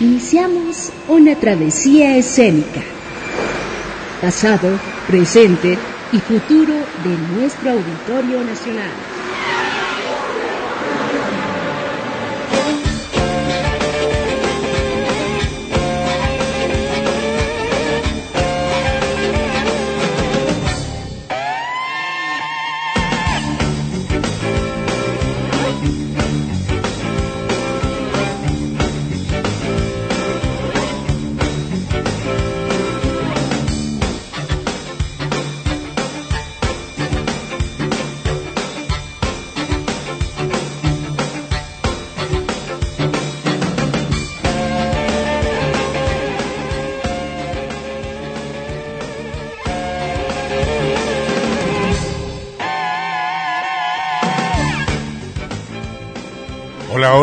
iniciamos una travesía escénica. Pasado, presente y futuro de nuestro Auditorio Nacional.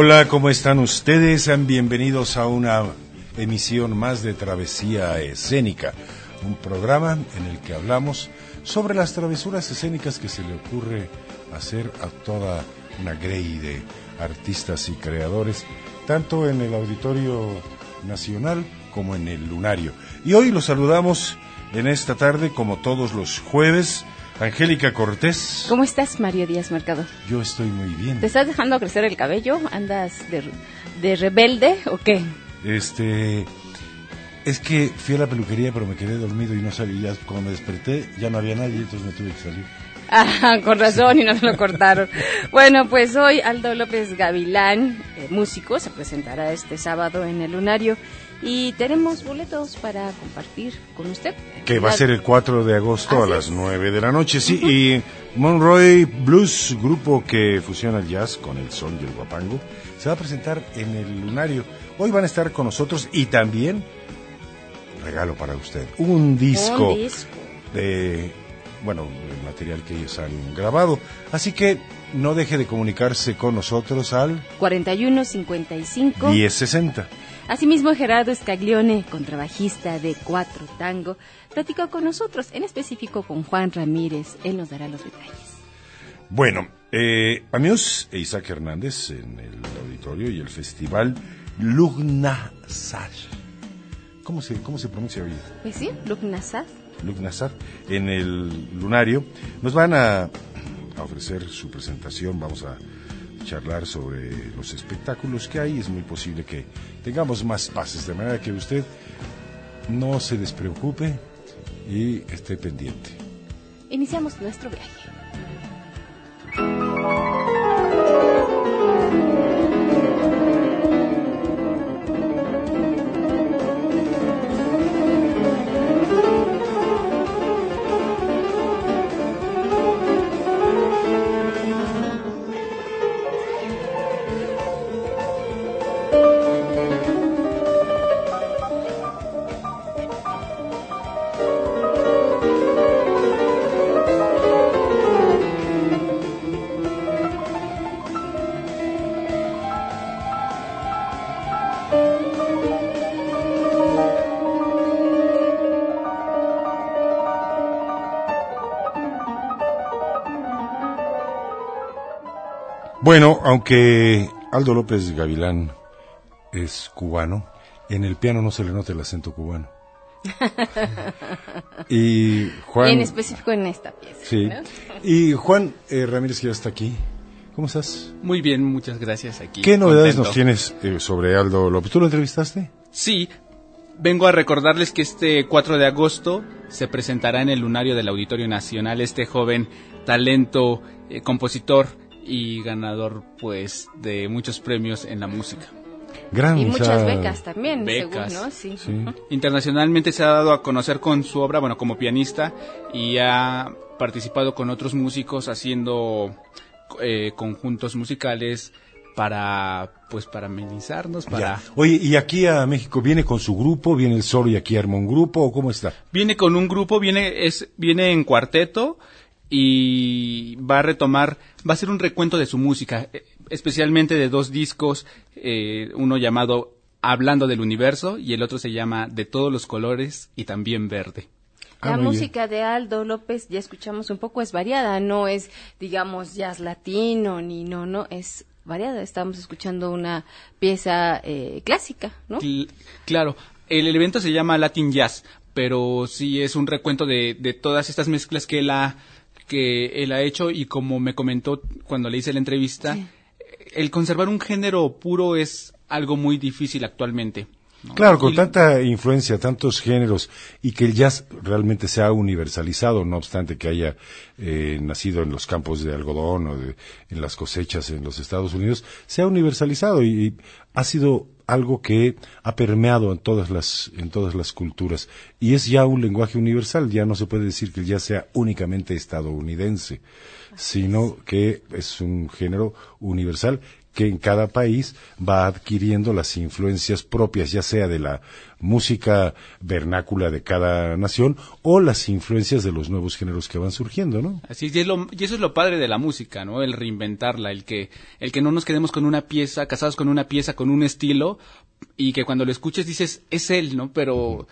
Hola, ¿cómo están ustedes? Sean bienvenidos a una emisión más de Travesía Escénica, un programa en el que hablamos sobre las travesuras escénicas que se le ocurre hacer a toda una grey de artistas y creadores, tanto en el Auditorio Nacional como en el Lunario. Y hoy los saludamos en esta tarde, como todos los jueves, Angélica Cortés. ¿Cómo estás, Mario Díaz Mercado? Yo estoy muy bien. ¿Te estás dejando crecer el cabello? ¿Andas de, de rebelde o qué? Este. Es que fui a la peluquería, pero me quedé dormido y no salí. Ya cuando me desperté, ya no había nadie, entonces me tuve que salir. Ah, con razón y no se lo cortaron. bueno, pues hoy Aldo López Gavilán, eh, músico, se presentará este sábado en el Lunario y tenemos boletos para compartir con usted. Que va a ser el 4 de agosto a las 9 de la noche, sí. Y Monroy Blues, grupo que fusiona el jazz con el son y el guapango, se va a presentar en el Lunario. Hoy van a estar con nosotros y también, regalo para usted, un disco, Un disco. de, bueno, el material que ellos han grabado. Así que no deje de comunicarse con nosotros al 4155. 1060. Asimismo, Gerardo Scaglione, contrabajista de Cuatro Tango, platicó con nosotros, en específico con Juan Ramírez. Él nos dará los detalles. Bueno, eh, amigos, e Isaac Hernández en el auditorio y el festival Lugnasar. ¿Cómo se, cómo se pronuncia hoy? Pues sí, Lugnasad. Lugnasar, en el lunario. Nos van a, a ofrecer su presentación, vamos a charlar sobre los espectáculos que hay. Es muy posible que tengamos más pases, de manera que usted no se despreocupe y esté pendiente. Iniciamos nuestro viaje. Aunque Aldo López Gavilán es cubano, en el piano no se le nota el acento cubano. y Juan, En específico en esta pieza. sí. ¿no? Y Juan eh, Ramírez que ya está aquí. ¿Cómo estás? Muy bien, muchas gracias aquí. ¿Qué novedades contento. nos tienes eh, sobre Aldo López? ¿Tú lo entrevistaste? Sí, vengo a recordarles que este 4 de agosto se presentará en el lunario del Auditorio Nacional este joven talento, eh, compositor y ganador pues de muchos premios en la música. Gran, Y o muchas sea, becas también, becas. según, ¿no? Sí. Sí. Internacionalmente se ha dado a conocer con su obra, bueno, como pianista y ha participado con otros músicos haciendo eh, conjuntos musicales para pues para amenizarnos, para Ya. Oye, ¿y aquí a México viene con su grupo? ¿Viene el solo y aquí arma un grupo? ¿O cómo está? Viene con un grupo, viene, es, viene en cuarteto y va a retomar, va a hacer un recuento de su música, eh, especialmente de dos discos, eh, uno llamado Hablando del Universo y el otro se llama De todos los colores y también verde. Ah, La bien. música de Aldo López, ya escuchamos un poco, es variada, no es, digamos, jazz latino, ni no, no, es variada. Estamos escuchando una pieza eh, clásica, ¿no? claro, el, evento se llama Latin Jazz, pero sí es un recuento de, de todas estas mezclas que él ha que él ha hecho y como me comentó cuando le hice la entrevista, el conservar un género puro es algo muy difícil actualmente. Claro, con tanta influencia, tantos géneros, y que el jazz realmente se ha universalizado, no obstante que haya eh, nacido en los campos de algodón o en las cosechas en los Estados Unidos, se ha universalizado y, ha sido algo que ha permeado en todas las en todas las culturas. Y es ya un lenguaje universal ya no se puede decir que jazz sea únicamente estadounidense sino que es un género universal que en cada país va adquiriendo las influencias propias, ya sea de la música vernácula de cada nación o las influencias de los nuevos géneros que van surgiendo, ¿no? Así es, y, eso es lo padre de la música, ¿no? El reinventarla, el que, el que no nos quedemos con una pieza, casados con una pieza, con un estilo, y que cuando lo escuches dices, es él, ¿no? Pero...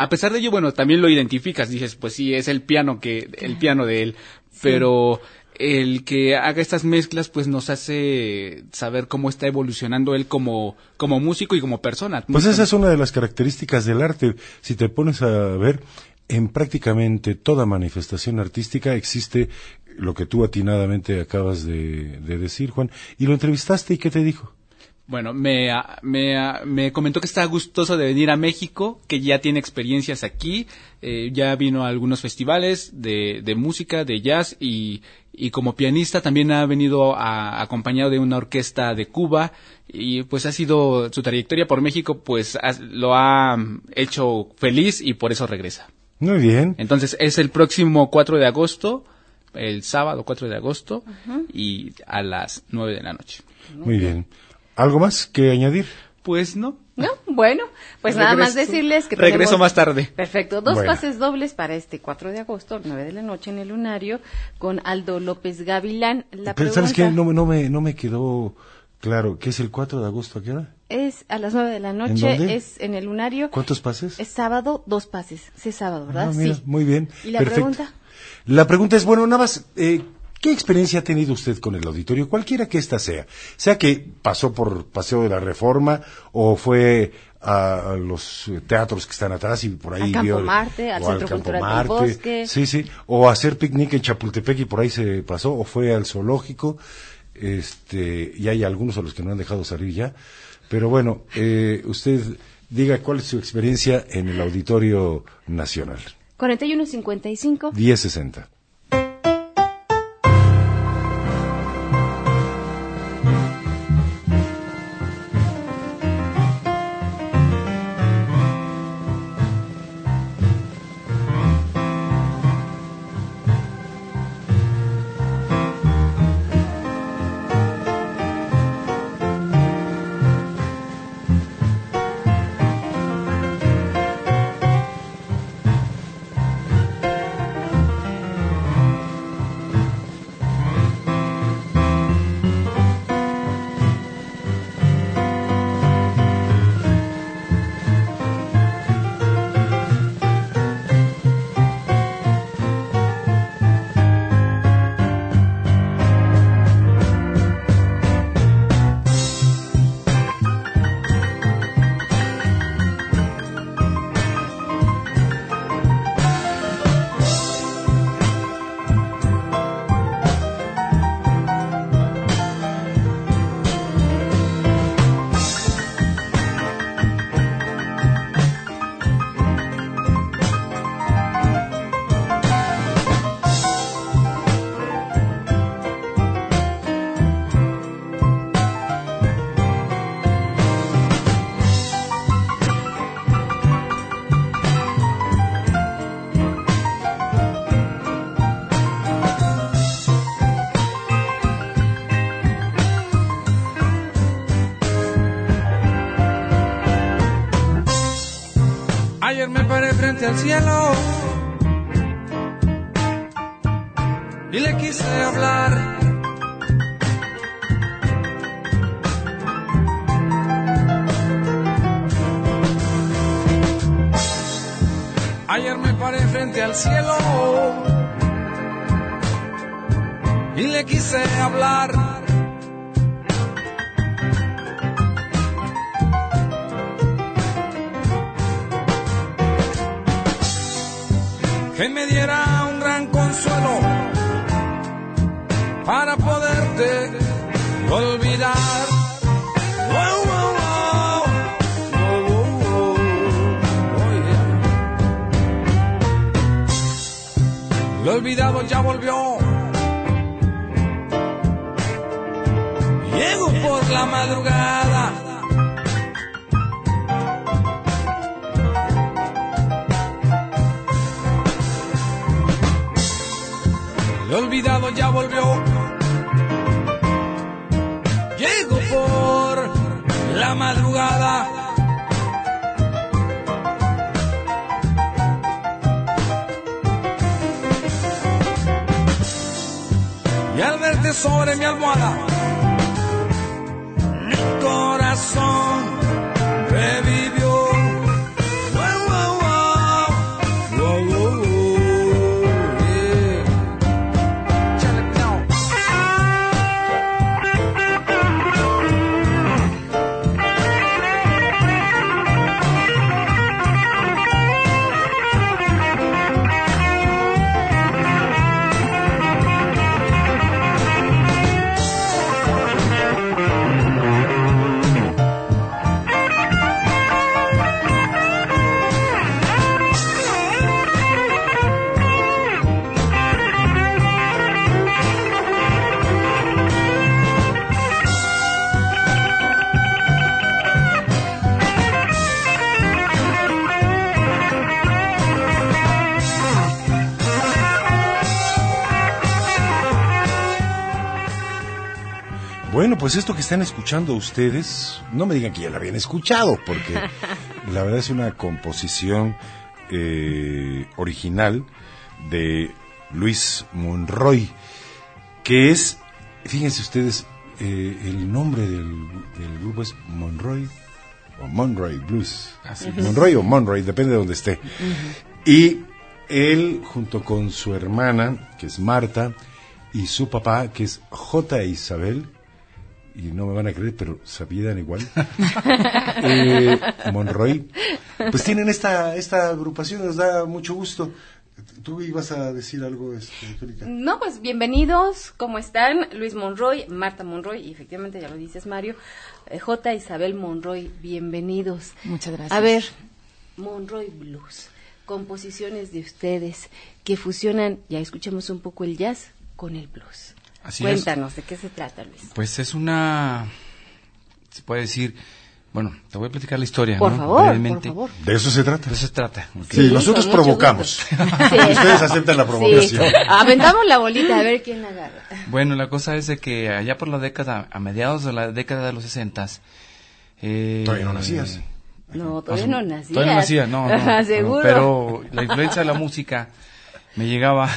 A pesar de ello, bueno, también lo identificas, dices, pues sí, es el piano que, el piano de él, pero el que haga estas mezclas pues nos hace saber cómo está evolucionando él como, como músico y como persona. Pues esa es una de las características del arte. Si te pones a ver, en prácticamente toda manifestación artística existe lo que tú atinadamente acabas de, de decir, Juan. Y lo entrevistaste y ¿qué te dijo? Bueno, me, me, me, comentó que está gustoso de venir a México, que ya tiene experiencias aquí, eh, ya vino a algunos festivales de, de música, de jazz y, y, como pianista también ha venido acompañado de una orquesta de Cuba y pues ha sido su trayectoria por México pues lo ha hecho feliz y por eso regresa. Muy bien. Entonces es el próximo 4 de agosto, el sábado 4 de agosto y a las 9 de la noche. Muy bien. ¿Algo más que añadir? Pues no. No, bueno, pues nada más decirles que regreso más tarde. Perfecto, dos pases dobles para este 4 de agosto, 9 de la noche en el Lunario con Aldo López Gavilán. La Pero sabes qué, no, no me no me quedó claro, ¿qué es el 4 de agosto a qué hora? Es a las 9 de la noche, es en el Lunario. ¿Cuántos pases? Es sábado, dos pases. Sí, es sábado, ¿verdad? Ah, sí. Muy bien. ¿Y la pregunta? La pregunta es, bueno, nada más, eh, ¿Qué experiencia ha tenido usted con el auditorio, cualquiera que ésta sea? Sea que pasó por Paseo de la Reforma o fue a los teatros que están atrás y por ahí al Campo Marte, al Centro Cultural del Bosque. Sí, sí, o a hacer picnic en Chapultepec y por ahí se pasó, o fue al zoológico, este, y hay algunos a los que no han dejado salir ya. Pero bueno, eh, usted diga cuál es su experiencia en el Auditorio Nacional. 4155 1060. Al cielo y le quise hablar. Ayer me paré frente al cielo olvidado ya volvió. Llego por la madrugada. Lo olvidado ya volvió. Llego por la madrugada. Y al verte sobre mi almohada, pues esto que están escuchando ustedes, no me digan que ya la habían escuchado, porque la verdad es una composición eh, original de Luis Monroy, que es, fíjense ustedes, eh, el nombre del, del grupo es Monroy o Monroy Blues. Monroy o Monroy, depende de donde esté. Y él, junto con su hermana, que es Marta, y su papá, que es J. Isabel, y no me van a creer, pero se apellidan igual, eh, Monroy, pues tienen esta, esta agrupación, nos da mucho gusto. ¿Tú ibas a decir algo, este, Angélica? No, pues bienvenidos, ¿cómo están? Luis Monroy, Marta Monroy, y efectivamente ya lo dices Mario, eh, J. Isabel Monroy, bienvenidos. Muchas gracias. A ver, Monroy Blues, composiciones de ustedes que fusionan, ya escuchemos un poco el jazz con el blues. Así es. Cuéntanos, ¿de qué se trata, Luis? Pues es una, se puede decir, bueno, te voy a platicar la historia, Por ¿no? favor, por favor. De eso se trata. De eso se trata. Sí, Sí, nosotros provocamos. Y ustedes aceptan la provocación. Sí. Aventamos la bolita a ver quién la agarra. Bueno, la cosa es de que allá por la década, a mediados de la década de los sesentas, eh, Todavía no nacías. No, todavía no nacía. Todavía no nacía, no, no. Seguro. Pero la influencia de la música me llegaba.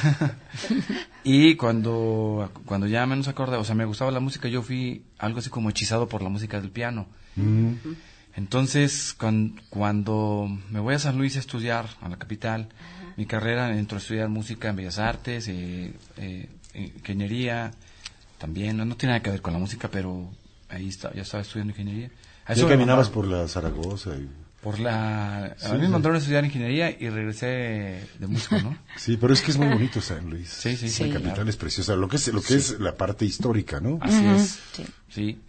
y cuando, cuando ya menos acordé, o sea, me gustaba la música, yo fui algo así como hechizado por la música del piano. Mm. Entonces, cuan- cuando me voy a San Luis a estudiar, a la capital, mi carrera, entro a estudiar música en Bellas Artes, eh, eh, ingeniería, también, no, no tiene nada que ver con la música, pero ahí está, ya estaba estudiando ingeniería. Ya caminabas por la Zaragoza. y- por la... Sí, a mí me sí. mandaron a estudiar ingeniería y regresé de músico, ¿no? Sí, pero es que es muy bonito San Luis. Sí, sí, La sí, capital claro. es preciosa. Lo que es, lo que es la parte histórica, ¿no? Así es. Sí. Sí.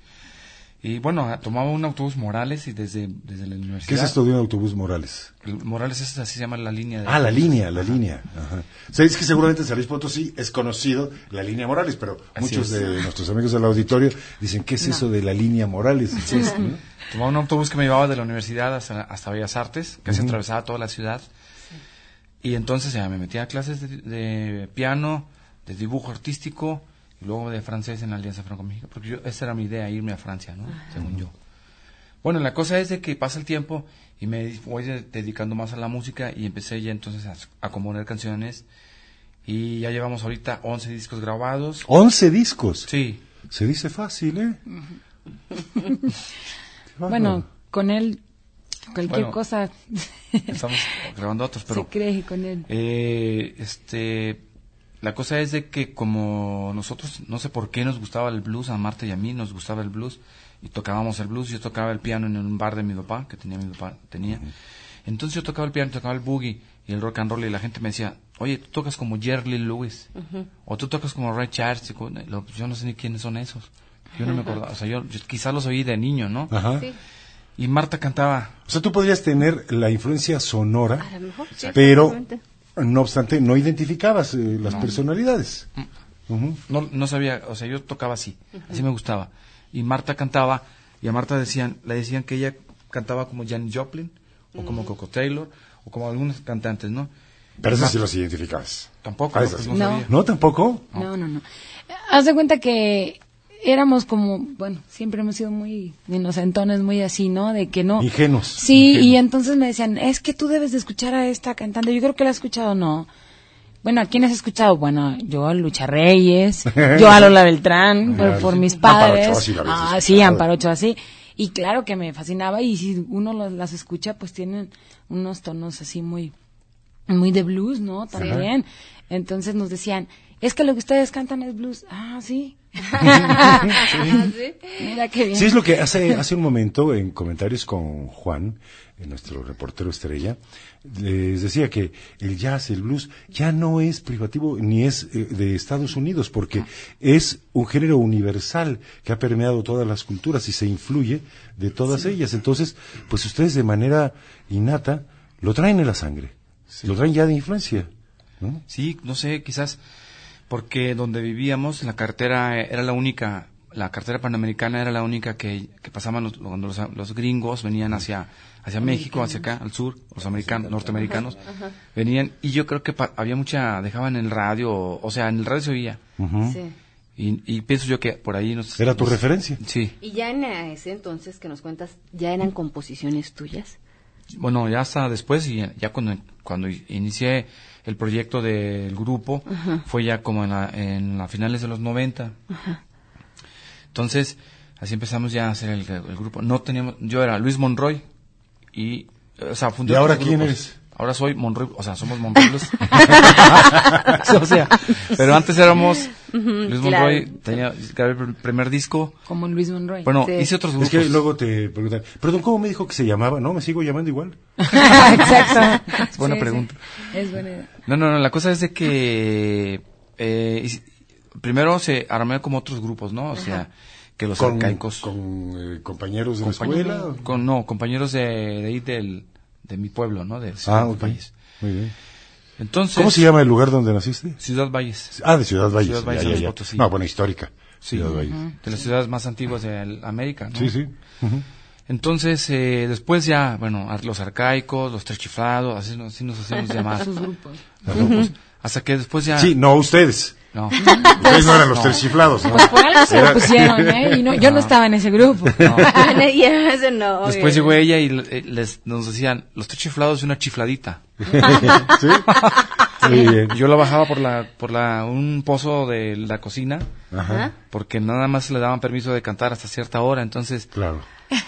Y bueno, tomaba un autobús Morales y desde, desde la universidad... ¿Qué es esto de un autobús Morales? El Morales es así se llama la línea de... Ah, la línea, la línea. Ajá. Sabéis que seguramente en San Luis Potosí es conocido la línea Morales, pero Así muchos es. de nuestros amigos del auditorio dicen, ¿qué es eso de la línea Morales? ¿no? Tomaba un autobús que me llevaba de la universidad hasta, hasta Bellas Artes, casi Ujú. atravesaba toda la ciudad. Y entonces ya me metía a clases de, de piano, de dibujo artístico y luego de francés en la Alianza Franco-México, porque yo, esa era mi idea, irme a Francia, ¿no? Según yo. Bueno, la cosa es de que pasa el tiempo y me voy de- dedicando más a la música y empecé ya entonces a, a componer canciones y ya llevamos ahorita 11 discos grabados. 11 discos. Sí, Se dice fácil, ¿eh? Bueno, con él, cualquier Bueno, cosa estamos grabando otros, pero... se cree con él. Eh, este, la cosa es de que como nosotros, no sé por qué nos gustaba el blues, a Marta y a mí nos gustaba el blues, y tocábamos el blues, yo tocaba el piano en un bar de mi papá, que tenía mi papá, tenía. Entonces yo tocaba el piano, tocaba el boogie y el rock and roll, y la gente me decía, oye, tú tocas como Jerry Lee Lewis, o tú tocas como Ray Charles, y yo no sé ni quiénes son esos. Yo no me acordaba, o sea, yo, yo quizás los oí de niño, ¿no? Ajá. Sí. Y Marta cantaba, O sea, tú podrías tener la influencia sonora, A lo mejor, sí, pero no obstante no identificabas eh, las personalidades. Ujú. no, no sabía, o sea, yo tocaba así, así me gustaba. Y Marta cantaba, y a Marta decían, le decían que ella cantaba como Janis Joplin, o como Coco Taylor, o como algunos cantantes, ¿no? Pero eso sí los identificabas. Tampoco, Ah, no, pues sí. no No. ¿No tampoco? No, no, no. Haz de cuenta que éramos como, bueno, siempre hemos sido muy inocentones, muy así, ¿no? De que no. Ingenuos. Sí, Ingenuos. y entonces me decían, es que tú debes de escuchar a esta cantante. Yo creo que la has escuchado, no. Bueno, ¿a quién has escuchado? Bueno, yo a Lucha Reyes, yo a Lola Beltrán, por, Claro, por sí. mis Amparo padres. Ochoa sí ah, sí, Amparo Ochoa, sí. Y claro que me fascinaba y si uno las escucha, pues tienen unos tonos así muy, muy de blues, ¿no? También. Entonces nos decían, es que lo que ustedes cantan es blues. Ah, sí. Mira qué bien. Sí, es lo que hace, hace un momento en comentarios con Juan, eh, nuestro reportero estrella, les decía que el jazz, el blues, ya no es privativo ni es eh, de Estados Unidos, porque es un género universal que ha permeado todas las culturas y se influye de todas ellas. Entonces, pues ustedes de manera innata lo traen en la sangre, lo traen ya de influencia. ¿no? Sí, no sé, quizás porque donde vivíamos, la carretera eh, era la única, la carretera panamericana era la única que, que pasaban los, cuando los, los gringos venían hacia, hacia México, hacia acá, al sur, los americanos, norteamericanos, venían, y yo creo que pa- había mucha, dejaban en el radio, o sea, en el radio se oía, Ujú. Sí. y, y pienso yo que por ahí nos... Era tu nos- referencia. Sí, Y ya en ese entonces que nos cuentas, ¿ya eran composiciones tuyas? bueno, ya hasta después, y ya cuando, cuando inicié el proyecto del grupo, fue ya como en la, en la finales de los 90. Entonces, así empezamos ya a hacer el, el grupo. No teníamos, yo era Luis Monroy y, o sea, fundé ¿Y ahora quién grupos. eres? Ahora soy Monroy, o sea, somos Monroy Blues. o sea, pero antes éramos Luis claro. Monroy, tenía, grabé el primer disco. Como Luis Monroy. Bueno, Sí. hice otros Es grupos. que luego te preguntan, perdón, ¿cómo me dijo que se llamaba? No, me sigo llamando igual. Exacto. Es buena Sí, pregunta. sí. Es buena idea. No, no, no, la cosa es de que eh, primero se armé como otros grupos, ¿no? O sea, que los con, arcaicos. con eh, compañeros de la escuela. con- no, compañeros de, de ahí del, de mi pueblo, ¿no? De Ah, Ciudad ok. Valles. Muy bien. Entonces, ¿Cómo se llama el lugar donde naciste? Ciudad Valles. Ah, de Ciudad Valles. Ciudad Valles, ya, ya, San ya. Luis Potosí. No, bueno, histórica. Sí. Ciudad Valles. De las ciudades más antiguas de América, ¿no? Sí, sí. Entonces, eh, después ya, bueno, ar- los arcaicos, los tres chiflados, así, nos- así nos hacemos llamar. Sus grupos. Los grupos. Hasta que después ya... Sí, no ustedes. No. Ustedes no eran los No. tres chiflados, ¿no? Pues por algo se lo pusieron, ¿eh? Y no, yo no estaba en ese grupo. no. Después obvio. llegó ella y eh, les, nos decían, los tres chiflados y una chifladita. ¿Sí? Muy bien. Yo la bajaba por la, por la, un pozo de la cocina, Ajá. porque nada más le daban permiso de cantar hasta cierta hora, entonces, Claro.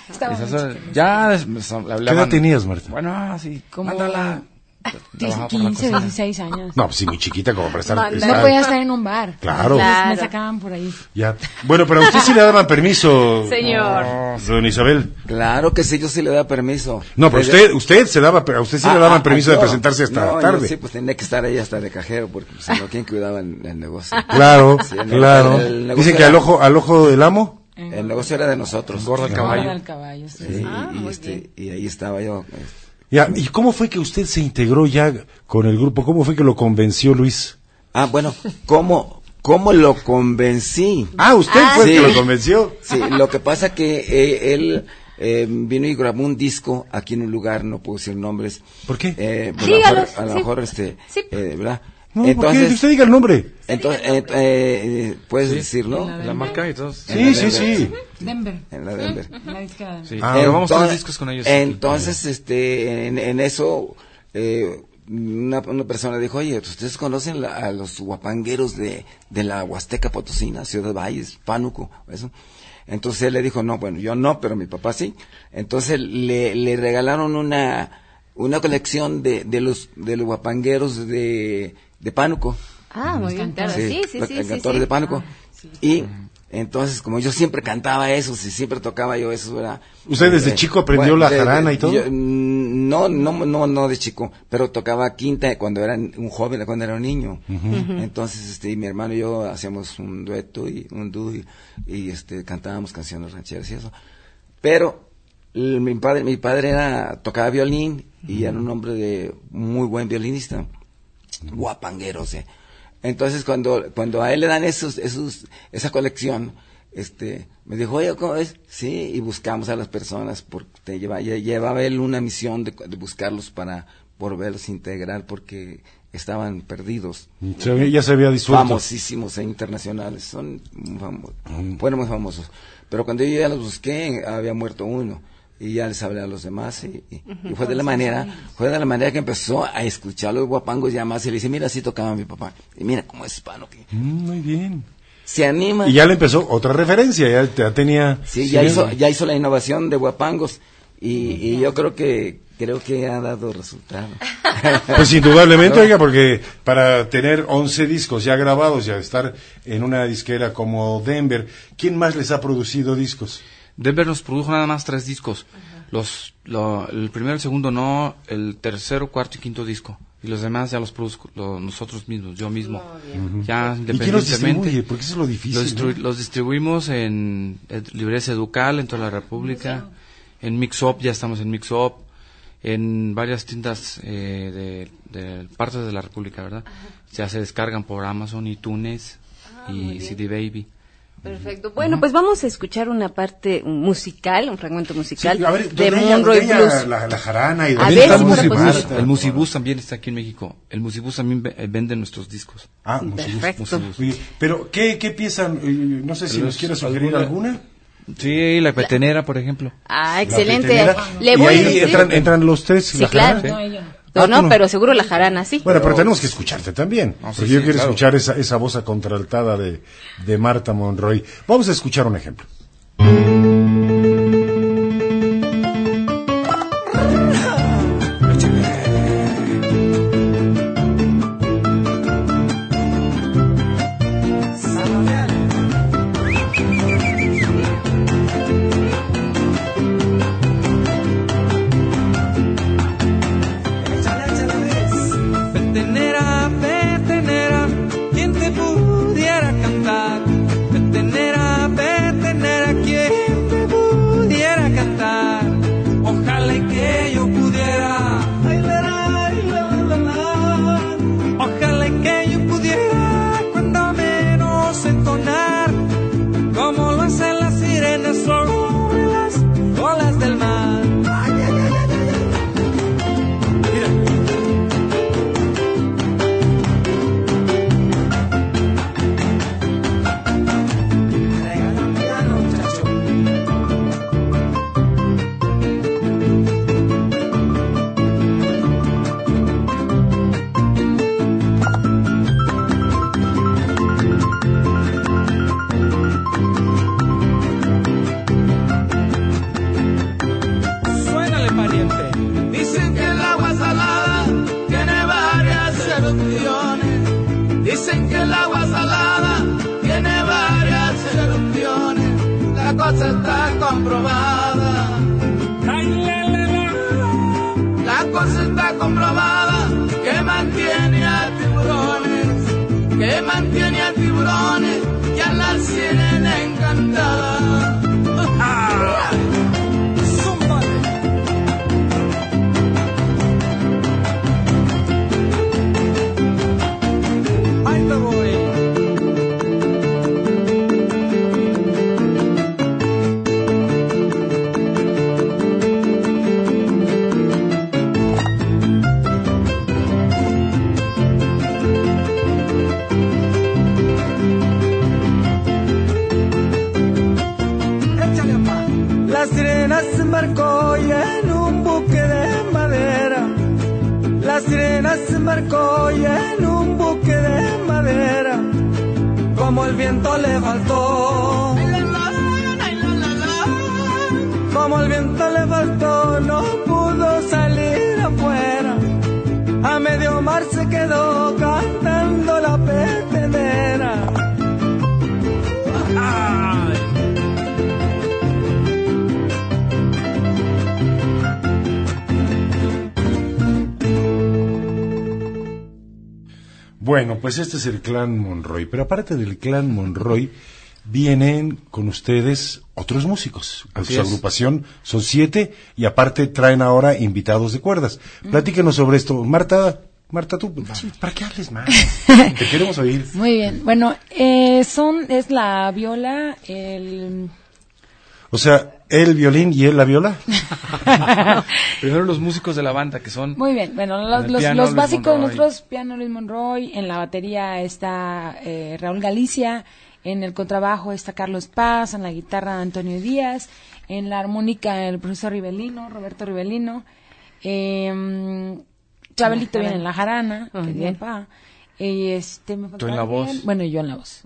Estaba esas ya ¿Qué edad tenías, Marta? Bueno, sí, Como mándala. La bajaba por la 15, cocina. 16 años. No, pues sí, muy chiquita como para estar... Manda. estar- No podía estar en un bar. Claro. Entonces Me Claro. sacaban por ahí. Ya. Bueno, pero a usted sí le daban permiso, Señor. don Isabel. Claro que sí, yo sí le da permiso. No, pero usted, usted se daba, a usted sí le Ah, daban ah, permiso yo- de presentarse hasta no, yo tarde. sí, pues tenía que estar ahí hasta de cajero, porque pues, si no, ¿quién cuidaba el, el negocio? Claro, Sí, el- claro. el- el negocio Dicen que era- al ojo, al ojo del amo. El negocio era de nosotros. Gordo el Guarda caballo. el caballo, sí. Sí, Ah, y, muy este, y ahí estaba yo. este, Ya, ¿y cómo fue que usted se integró ya con el grupo? ¿Cómo fue que lo convenció Luis? Ah, bueno, ¿cómo, cómo lo convencí? Ah, usted Ah, fue el que lo convenció. Sí, lo que pasa que eh, él eh, vino y grabó un disco aquí en un lugar, no puedo decir nombres. ¿Por qué? Eh, Dígalos, a lo mejor, a lo sí. mejor, este, Sí. eh, ¿verdad? No, ¿por qué? entonces, Usted diga el nombre. entonces, eh, eh, puedes decirlo. En La marca y todos. En Sí, la sí, Denver, sí. Denver. En la Denver. En la. Sí. Ah, grabamos tres Entonces- discos con ellos. Entonces, este, en, en eso, eh, una, una persona dijo, oye, pues, ¿ustedes conocen la- a los guapangueros de, de la Huasteca Potosina, Ciudad Valles, Pánuco, eso? Entonces él le dijo, no, bueno, yo no, pero mi papá sí. Entonces le, le regalaron una, una colección de, de los, de los guapangueros de, de Pánuco. Ah, muy bien, claro. Sí, sí, sí. sí, cantores sí. de Pánuco. Y Entonces, como yo siempre cantaba eso, si siempre tocaba yo eso, era... ¿Usted desde eh, chico aprendió la jarana y todo? yo, no, no, no, no de chico, pero tocaba quinta cuando era un joven, cuando era un niño. Entonces, este, y mi hermano y yo hacíamos un dueto y un dúo y, y, este, cantábamos canciones rancheras y eso. Pero el- mi padre, mi padre era, tocaba violín y era un hombre de muy buen violinista, guapanguero, o sea. Entonces cuando, cuando a él le dan esos, esos, esa colección, este, me dijo, oye, ¿cómo es? Sí, y buscamos a las personas, porque lleva, lle- llevaba él una misión de, de buscarlos para volverlos a integrar porque estaban perdidos. Se había- ya se había disuelto. Famosísimos e internacionales, son famosos, fueron muy famosos. Pero cuando yo ya los busqué, había muerto uno. Y ya les hablé a los demás y, y- y fue de la manera, fue de la manera que empezó a escuchar los guapangos ya más y le dice, mira, así tocaba mi papá. Y mira cómo es hispano que Mm, muy bien. se anima. Y ya le empezó otra referencia, ya, ya tenía... Sí, ya hizo, ya hizo la innovación de guapangos y, y yo creo que creo que ha dado resultado. Pues indudablemente, oiga, porque para tener 11 discos ya grabados y estar en una disquera como Denver, ¿quién más les ha producido discos? Denver nos produjo nada más tres discos. Los, lo- el primero, el segundo no, el tercero, cuarto y quinto disco. Y los demás ya los produzco lo- nosotros mismos, yo mismo. Ya ¿Y quién los independientemente. Porque eso es lo difícil. Los, distribu- ¿no? los distribuimos en eh, Librería Educal, en toda la República. En Mixup, ya estamos en Mixup. En varias tiendas eh, de, de partes de la República, ¿verdad? Ya se descargan por Amazon, iTunes y CD Baby. Perfecto. Bueno, pues vamos a escuchar una parte musical, un fragmento Sí, musical a ver, de Monroy ella Blues. La, la jarana y A ver está el posible. El Musibus también está aquí en México. El Musibus también eh, vende nuestros discos. Ah, Musibus. Perfecto. Pero, ¿qué, qué piensan? Eh, No sé si nos Los- quiere sugerir alguna- alguna. Sí, la petenera, por ejemplo. Ah, excelente. Le y voy a decir. entran, entran los tres. Sí, la claro. jarana. No, ella no. No, Ah, no, no. pero seguro la jarana sí. Bueno, pero tenemos que escucharte también. Sí, porque yo sí, quiero claro. escuchar esa, esa voz contraltada de, de Marta Monroy. Vamos a escuchar un ejemplo. Pues este es el clan Monroy, pero aparte del clan Monroy, vienen con ustedes otros músicos. Así su es. agrupación son siete y aparte traen ahora invitados de cuerdas. Platíquenos sobre esto. Marta, Marta, tú, ¿para qué hables más? Te queremos oír. Muy bien. Bueno, eh, son, es la viola, el... O sea, el violín y él la viola. Primero los músicos de la banda, que son... Muy bien. Bueno, los, los, piano, los Luis básicos, nosotros, piano Luis Monroy, en la batería está eh, Raúl Galicia, en el contrabajo está Carlos Paz, en la guitarra Antonio Díaz, en la armónica el profesor Rivelino, Roberto Rivelino, eh, Chabelito La viene en la jarana, Muy que es mi bien. Y este, me Tú en la voz. Bueno, y yo en la voz.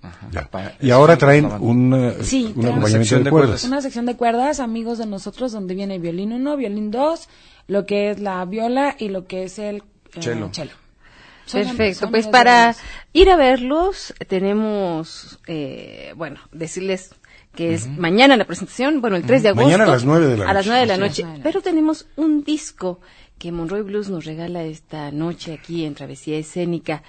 Y ahora traen un, eh, Sí, un traen- acompañamiento Sección de de cuerdas. Una sección de cuerdas, amigos de nosotros, donde viene violín 1, violín 2, lo que es la viola y lo que es el eh, Cello. Son- Perfecto, son pues para ir a verlos tenemos, eh, bueno, decirles que es mañana la presentación, bueno, el 3 de agosto. Mañana a las nueve de la A las noche. 9 de la noche. Pero tenemos un disco que Monroy Blues nos regala esta noche aquí en Travesía Escénica.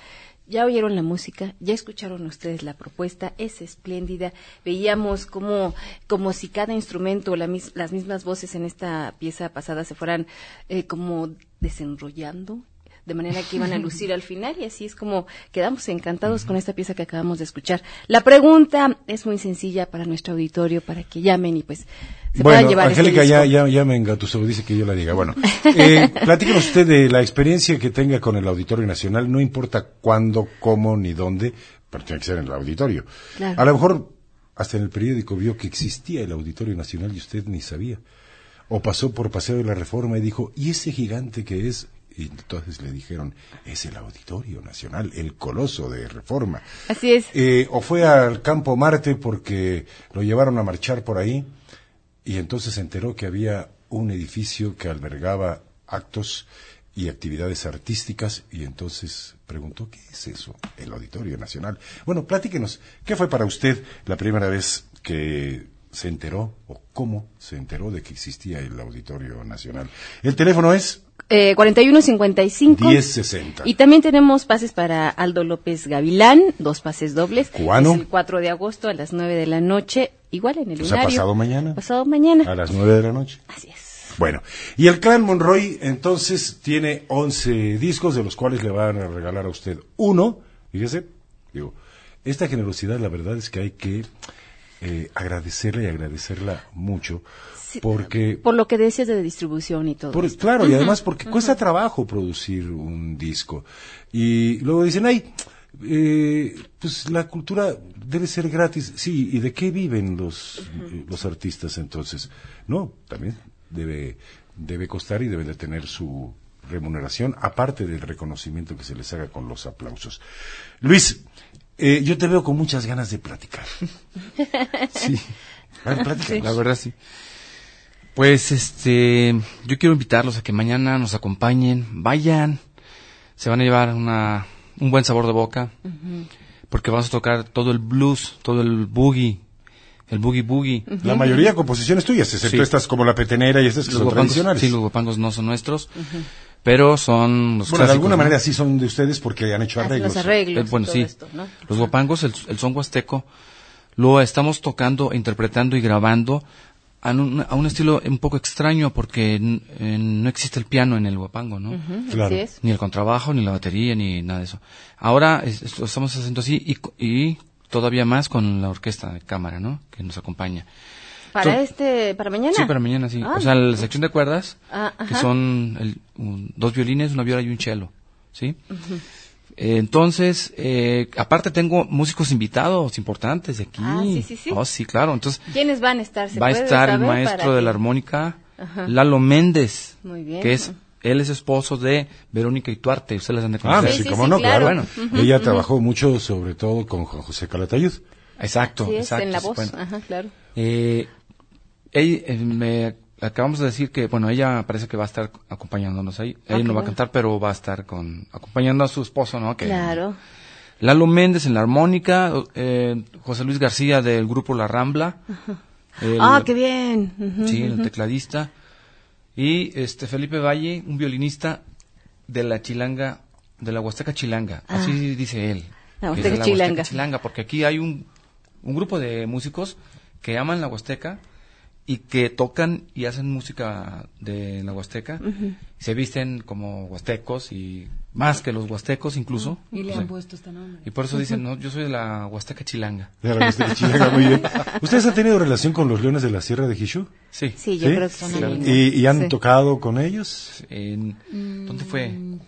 Ya oyeron la música, ya escucharon ustedes la propuesta, es espléndida. Veíamos como, como si cada instrumento, la mis- las mismas voces en esta pieza pasada se fueran eh, como desenrollando, de manera que iban a lucir al final y así es como quedamos encantados con esta pieza que acabamos de escuchar. La pregunta es muy sencilla para nuestro auditorio, para que llamen y pues se puedan Bueno, llevar este Angélica ya, disco. ya, ya me engatusó, dice que yo la diga. Bueno, eh, platíquenos usted de la experiencia que tenga con el Auditorio Nacional, no importa cuándo, cómo ni dónde, pero tiene que ser en el auditorio. Claro. A lo mejor hasta en el periódico vio que existía el Auditorio Nacional y usted ni sabía. O pasó por Paseo de la Reforma y dijo, ¿y ese gigante que es? Y entonces le dijeron, es el Auditorio Nacional, el coloso de Reforma. Así es. Eh, o fue al Campo Marte porque lo llevaron a marchar por ahí y entonces se enteró que había un edificio que albergaba actos y actividades artísticas y entonces preguntó, ¿qué es eso? El Auditorio Nacional. Bueno, platíquenos, ¿qué fue para usted la primera vez que se enteró o cómo se enteró de que existía el Auditorio Nacional? El teléfono es Eh, 4155. 1060. Y también tenemos pases para Aldo López Gavilán, dos pases dobles. Cubano. Es el 4 de agosto a las 9 de la noche, igual en el O sea, lunario. pasado mañana. Pasado mañana. a las nueve de la noche. Así es. Bueno, y el clan Monroy entonces tiene 11 discos de los cuales le van a regalar a usted uno. Fíjese, digo, esta generosidad la verdad es que hay que eh, agradecerla y agradecerla mucho Sí, porque Por lo que decías de distribución y todo. por- esto. claro, y además porque cuesta trabajo producir un disco. Y luego dicen, ay, eh, pues la cultura debe ser gratis. Sí, ¿y de qué viven los, los artistas entonces? No, también debe, debe costar y debe de tener su remuneración, aparte del reconocimiento que se les haga con los aplausos. Luis, eh, yo te veo con muchas ganas de platicar. Sí. A ver, platica. La verdad sí. Pues este, yo quiero invitarlos a que mañana nos acompañen, vayan, se van a llevar una, un buen sabor de boca, porque vamos a tocar todo el blues, todo el boogie, el boogie boogie. La mayoría de composiciones tuyas, excepto Sí. estas como la petenera y estas que Los son guapangos, tradicionales. sí, los guapangos no son nuestros, pero son los bueno, de alguna ¿no? manera sí son de ustedes porque han hecho arreglos. los arreglos. Eh, bueno, sí. esto, ¿no? Los guapangos, el, el son huasteco, lo estamos tocando, interpretando y grabando a un, a un estilo un poco extraño porque n- eh, no existe el piano en el guapango, ¿no? Claro. Así es. Ni el contrabajo, ni la batería, ni nada de eso. Ahora es- es- lo estamos haciendo así y, co- y todavía más con la orquesta de cámara, ¿no? Que nos acompaña. Para este, para mañana. Sí, para mañana, sí. Ah. O sea, la sección de cuerdas, Ah, que son el- un- dos violines, una viola y un cello, ¿sí? Eh, entonces, eh, aparte tengo músicos invitados importantes de aquí. Ah, sí, sí, sí. Oh, sí, claro. Entonces, ¿Quiénes van a estar? ¿Se va a estar el maestro de la armónica, Ajá. Lalo Méndez, Muy bien. que es, él es esposo de Verónica Ituarte, ustedes las han de Ah, conocer. sí, Sí, sí, cómo sí, no, claro. claro. Bueno. Ella trabajó mucho, sobre todo con Juan José Calatayud. Exacto, Sí, es exacto. en la voz. bueno. Ajá, claro. Eh, ella, eh, me acabamos de decir que, bueno, ella parece que va a estar acompañándonos ahí. Ah, ella qué no va a cantar, pero va a estar con acompañando a su esposo, ¿no? Que, Claro. Lalo Méndez en la armónica, eh, José Luis García del grupo La Rambla. el- Ah, qué bien. Sí, el tecladista. Y este Felipe Valle, un violinista de la Chilanga de la Huasteca Chilanga, así dice él. La Huasteca Chilanga. Chilanga, porque aquí hay un, un grupo de músicos que aman la Huasteca y que tocan y hacen música de la Huasteca, se visten como huastecos y más que los huastecos incluso. Y le O sea, han puesto este nombre. y por eso dicen, no, yo soy de la Huasteca Chilanga. De la Huasteca Chilanga, muy bien. ¿Ustedes han tenido relación con los Leones de la Sierra de Jishú? Sí. Sí, yo ¿Sí? creo que son Sí. amigos. ¿Y, y han Sí. tocado con ellos? En- ¿Dónde fue? Eh,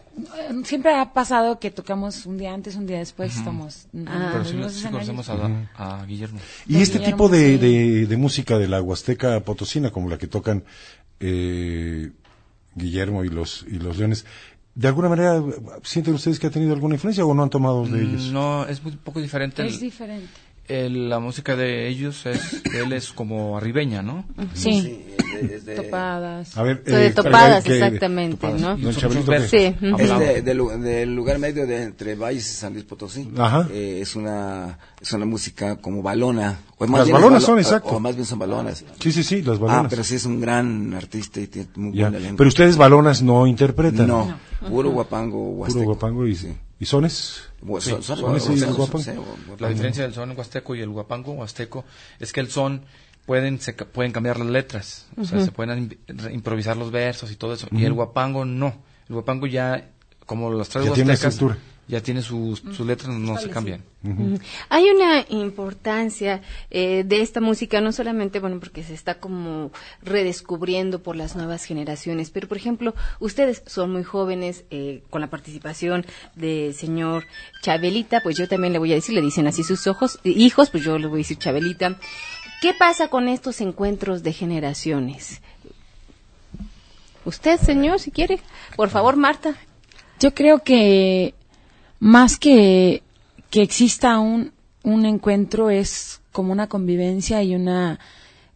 Siempre ha pasado que tocamos un día antes, un día después, estamos... Ah. Pero sí, los conocemos a, a Guillermo. Y este Guillermo, tipo de, sí. de, de música de la Huasteca Potosina, como la que tocan eh, Guillermo y los, y los Leones, ¿de alguna manera sienten ustedes que ha tenido alguna influencia o no han tomado de ellos? No, es muy poco diferente. Es El- diferente. El- la música de ellos es, de él es como arribeña, ¿no? Sí, es de- es de- topadas. A ver, De eh, topadas, que- exactamente, Topadas. ¿no? Sí. Es de- del lu- del lugar medio de entre Valles y San Luis Potosí. Ajá. Eh, es una es una música como balona. O más Las bien balonas balo- son, o- exacto. O, más bien son balonas. Sí, sí, sí, las Ah, balonas. pero sí es un gran artista y tiene muy buena lengua. Pero ustedes balonas no interpretan. No, puro guapango Puro guapango y, Sí. Y sones. Son- son- sones y guapango. La diferencia del son huasteco y el guapango huasteco es que el son pueden se ca- pueden cambiar las letras, o sea, se pueden improvisar los versos y todo eso. Y el guapango no. El guapango ya como las tres Ya tiene huastecas estructura. Ya tiene sus, sus letras no se cambian. Hay una importancia eh, de esta música, no solamente, bueno, porque se está como redescubriendo por las nuevas generaciones, pero por ejemplo, ustedes son muy jóvenes, eh, con la participación del señor Chabelita, pues yo también le voy a decir, le dicen así sus ojos, eh, hijos, pues yo le voy a decir Chabelita. ¿Qué pasa con estos encuentros de generaciones? Usted, señor, si quiere. Por favor, Marta. Yo creo que más que que exista un, un encuentro es como una convivencia y una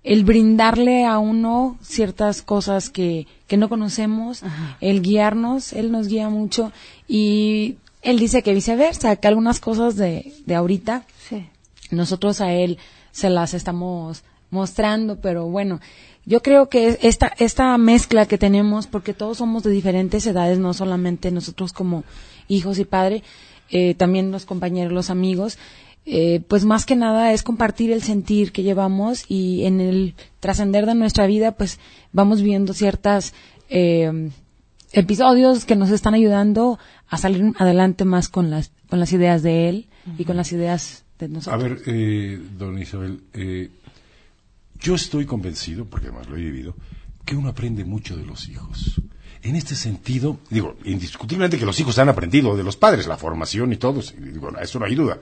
el brindarle a uno ciertas cosas que, que no conocemos, el guiarnos, él nos guía mucho y él dice que viceversa, que algunas cosas de, de ahorita Sí. nosotros a él se las estamos mostrando, pero bueno, yo creo que esta, esta mezcla que tenemos, porque todos somos de diferentes edades, no solamente nosotros como hijos y padre, eh, también los compañeros, los amigos, eh, pues más que nada es compartir el sentir que llevamos y en el trascender de nuestra vida, pues vamos viendo ciertas eh, episodios que nos están ayudando a salir adelante más con las, con las ideas de él y con las ideas de A nosotros. ver, eh, don Isabel, eh, yo estoy convencido, porque además lo he vivido, que uno aprende mucho de los hijos. En este sentido, digo, indiscutiblemente que los hijos han aprendido de los padres, la formación y todo, digo, eso no hay duda.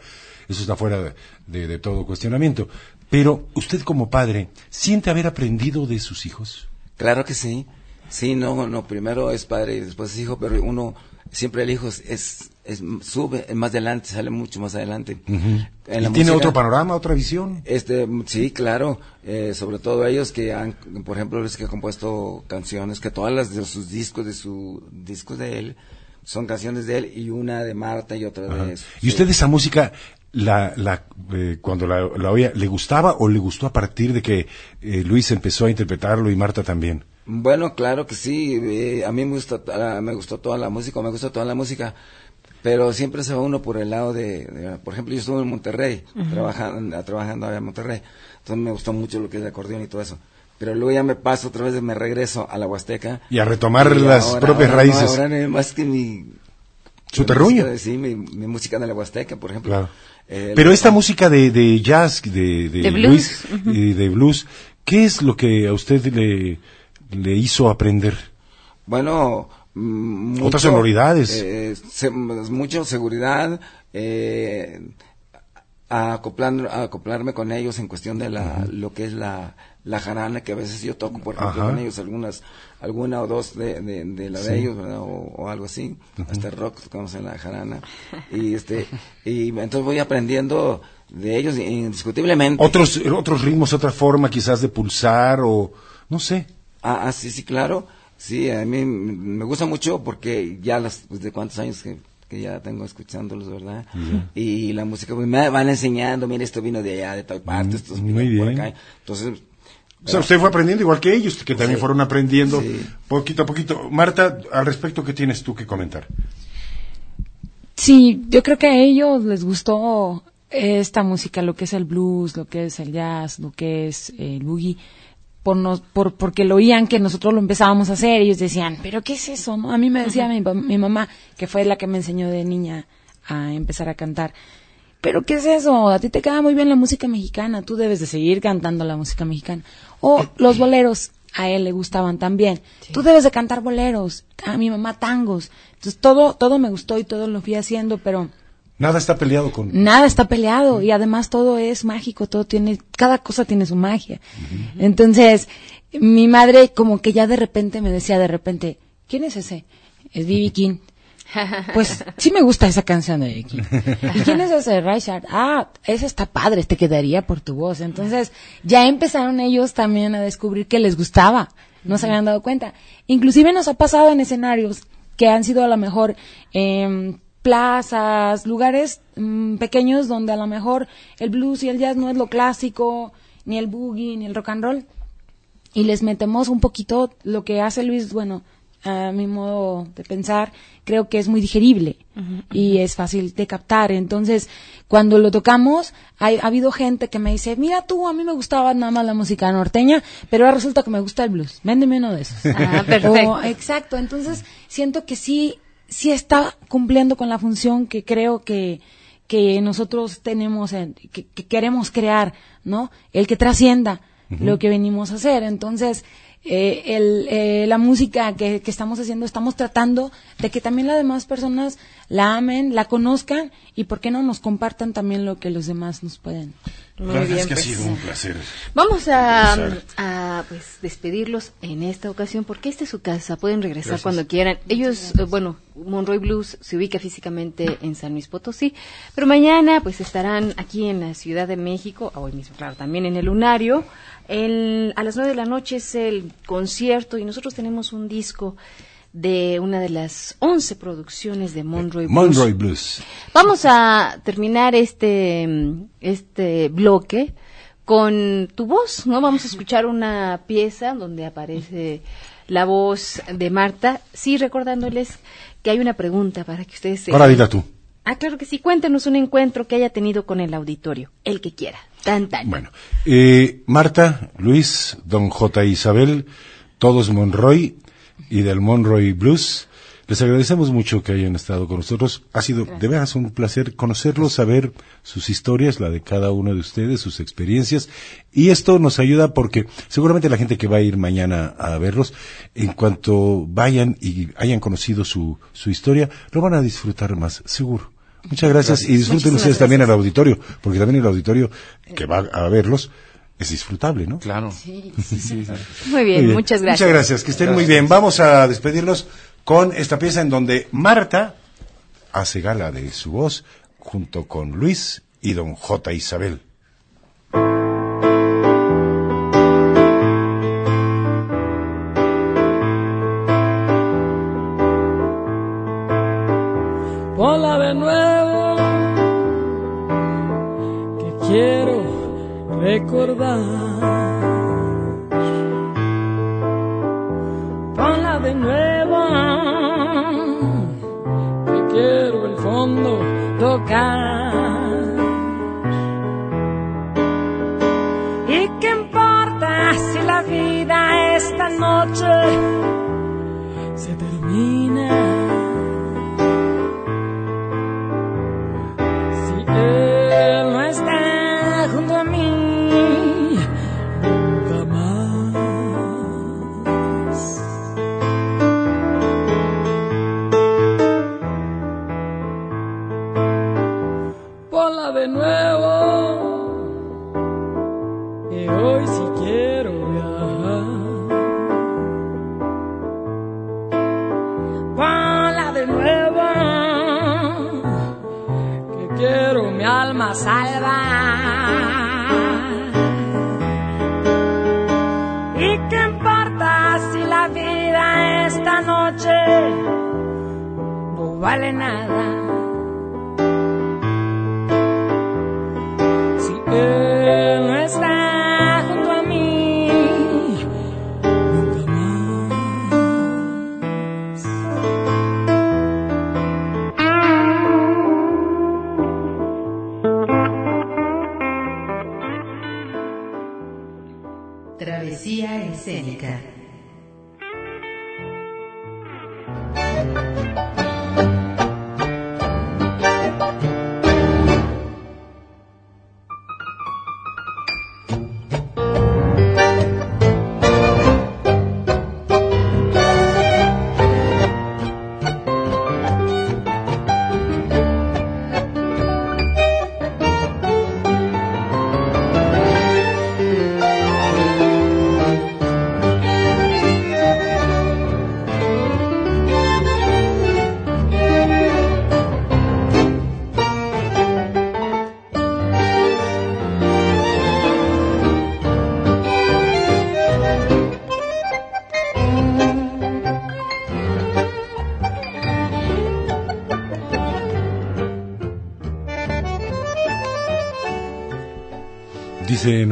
Eso está fuera de, de- de todo cuestionamiento. Pero usted como padre, ¿siente haber aprendido de sus hijos? Claro que sí. Sí, no, no, primero es padre y después es hijo, pero uno, siempre el hijo es, es, sube más adelante, sale mucho más adelante. En ¿Y la tiene música- otro panorama, otra visión? Este, sí, claro, eh, sobre todo ellos que han, por ejemplo, los que han compuesto canciones, que todas las de sus discos, de su discos de él, son canciones de él y una de Marta y otra de... ¿Y usted esa música, la, la, eh, cuando la, la oía, le gustaba o le gustó a partir de que eh, Luis empezó a interpretarlo y Marta también? Bueno, claro que sí, eh, a mí me gusta, ah, me gustó toda la música, me gusta toda la música, pero siempre se va uno por el lado de, de- por ejemplo, yo estuve en Monterrey, trabajando, trabajando allá en Monterrey, entonces me gustó mucho lo que es el acordeón y todo eso. Pero luego ya me paso otra vez, me regreso a la Huasteca. Y a retomar Y las ahora- propias ahora no, raíces. ahora no, más que mi... Su terruño. música, Sí, mi, mi música de la Huasteca, por ejemplo. Claro. Eh, Pero esta música de, de jazz, de, de, De blues. Luis, y de blues, ¿qué es lo que a usted le, le hizo aprender? Bueno, mm, mucho, Otras sonoridades. eh, se- mucho seguridad, eh, a acoplar, a acoplarme con ellos en cuestión de la, lo que es la, la jarana, que a veces yo toco, por ejemplo, Ajá. con ellos algunas, alguna o dos de, de, de la de ellos, ¿verdad? O, o algo así, hasta rock tocamos en la jarana, y este, y entonces voy aprendiendo de ellos indiscutiblemente. Otros, otros ritmos, otra forma quizás de pulsar o, no sé. Ah, ah, sí, sí, claro. Sí, a mí me gusta mucho porque ya las, pues, de cuántos años que, que ya tengo escuchándolos, ¿verdad? Y la música, pues me van enseñando, mira, esto vino de allá, de tal parte, esto muy vino por bien. acá. Entonces, O sea, usted fue aprendiendo igual que ellos, que también Sí. fueron aprendiendo Sí. poquito a poquito. Marta, al respecto, ¿qué tienes tú que comentar? Sí, yo creo que a ellos les gustó esta música, lo que es el blues, lo que es el jazz, lo que es el boogie, por nos, por, porque lo oían que nosotros lo empezábamos a hacer, ellos decían, pero ¿qué es eso? no A mí me decía mi, mi mamá, que fue la que me enseñó de niña a empezar a cantar, pero ¿qué es eso? A ti te queda muy bien la música mexicana, tú debes de seguir cantando la música mexicana. O los boleros, a él le gustaban también. Tú debes de cantar boleros, a mi mamá tangos. Entonces todo, todo me gustó y todo lo fui haciendo, pero Nada está peleado con... nada está peleado y además todo es mágico, todo tiene, cada cosa tiene su magia. Entonces, mi madre como que ya de repente me decía de repente, ¿quién es ese? Es B.B. King. Pues sí me gusta esa canción de B.B. King. ¿Y quién es ese? Richard. Ah, ese está padre, te quedaría por tu voz. Entonces, ya empezaron ellos también a descubrir que les gustaba. No se habían dado cuenta. Inclusive nos ha pasado en escenarios que han sido a lo mejor em, plazas, lugares mm, pequeños donde a lo mejor el blues y el jazz no es lo clásico, ni el boogie, ni el rock and roll. Y les metemos un poquito lo que hace Luis, bueno, a mi modo de pensar, creo que es muy digerible y es fácil de captar. Entonces, cuando lo tocamos, hay- ha habido gente que me dice, mira tú, a mí me gustaba nada más la música norteña, pero ahora resulta que me gusta el blues. Véndeme uno de esos. Ah, perfecto. O- exacto. Entonces, siento que sí, sí está cumpliendo con la función que creo que, que nosotros tenemos, en- que, que queremos crear, ¿no? El que trascienda lo que venimos a hacer. Entonces, eh, el, eh, la música que, que estamos haciendo, estamos tratando de que también las demás personas la amen, la conozcan y, ¿por qué no nos compartan también lo que los demás nos pueden? La Muy verdad bien, es que pues. ha sido un placer. Vamos a, a, pues despedirlos en esta ocasión porque esta es su casa, pueden regresar cuando quieran. Ellos, eh, bueno, Monroy Blues se ubica físicamente en San Luis Potosí, pero mañana pues estarán aquí en la Ciudad de México, hoy mismo, claro, también en el Lunario. El- a las nueve de la noche es el concierto y nosotros tenemos un disco de una de las once producciones de Monroy Blues. Monroy Blues. Vamos a terminar este, este bloque con tu voz, ¿no? Vamos a escuchar una pieza donde aparece la voz de Marta, sí recordándoles que hay una pregunta para que ustedes se... Ahora dila tú. Ah, claro que sí, cuéntenos un encuentro que haya tenido con el auditorio, el que quiera, tan tan. Bueno, eh, Marta, Luis, Don J. Isabel, todos Monroy y del Monroy Blues, les agradecemos mucho que hayan estado con nosotros. Ha sido de veras un placer conocerlos, saber sus historias, la de cada uno de ustedes, sus experiencias. Y esto nos ayuda porque seguramente la gente que va a ir mañana a verlos, en cuanto vayan y hayan conocido su, su historia, lo van a disfrutar más, seguro. Muchas gracias, y disfruten ustedes también el auditorio, porque también el auditorio que va a verlos es disfrutable, ¿no? Claro. Muy bien, Muy muchas gracias. Muchas gracias, que estén muy bien. Vamos a despedirnos con esta pieza en donde Marta hace gala de su voz junto con Luis y don J. Isabel. Ponla de nuevo, que quiero el fondo tocar. Vale nada?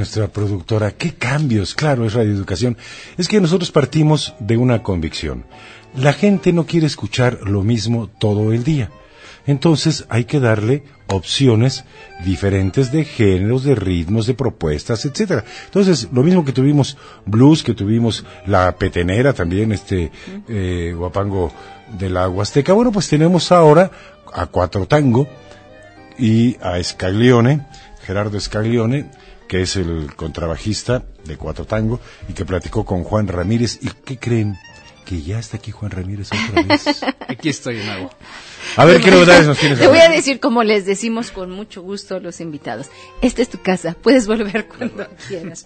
Nuestra productora, ¿qué cambios? Claro, es radioeducación. Es que nosotros partimos de una convicción. La gente no quiere escuchar lo mismo todo el día. Entonces hay que darle opciones diferentes de géneros, de ritmos, de propuestas, etcétera. Entonces, lo mismo que tuvimos blues, que tuvimos la petenera también, este eh, guapango de la Huasteca. Bueno, pues tenemos ahora a Cuatro Tango y a Scaglione, Gerardo Scaglione, que es el contrabajista de Cuatro Tango y que platicó con Juan Ramírez. ¿Y qué creen? Que ya está aquí Juan Ramírez otra vez. Aquí estoy de nuevo. A ver, ¿qué novedades nos tienes? Te voy a decir, como les decimos con mucho gusto a los invitados, esta es tu casa, puedes volver cuando quieras.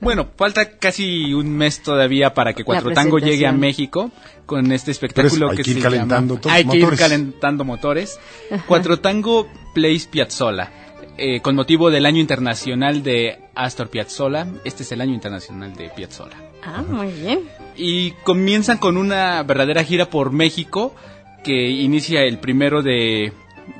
Bueno, falta casi un mes todavía para que Cuatro Tango llegue a. México con este espectáculo hay que que ir se calentando llama... todos Hay que ir motores. calentando motores. Cuatro Tango Plays Piazzolla. Eh, con motivo del año internacional de Astor Piazzolla. Este es el año internacional de Piazzolla. Ah, muy bien. Y comienzan con una verdadera gira por México que inicia el primero de,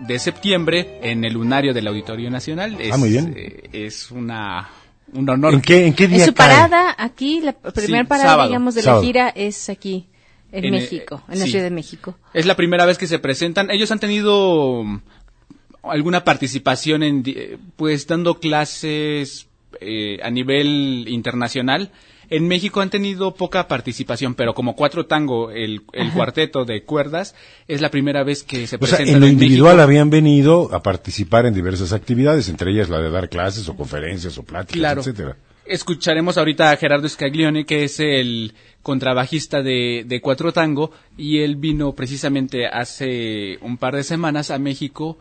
de septiembre en el lunario del Auditorio Nacional. Es, Ah, muy bien. eh, es una, un honor. ¿En qué, en qué En día su cae? parada aquí, la primera Sí, parada, sábado. digamos, de Sábado. la gira es aquí, en, En, México, en la sí. Ciudad de México. Es la primera vez que se presentan. Ellos han tenido alguna participación en, pues, dando clases eh, a nivel internacional. En México han tenido poca participación, pero como Cuatro Tango, el, el cuarteto de cuerdas, es la primera vez que se O sea, en lo en individual México. habían venido a participar en diversas actividades, entre ellas la de dar clases o conferencias o pláticas, Claro. etcétera. Escucharemos ahorita a Gerardo Scaglione, que es el contrabajista de, de Cuatro Tango, y él vino precisamente hace un par de semanas a México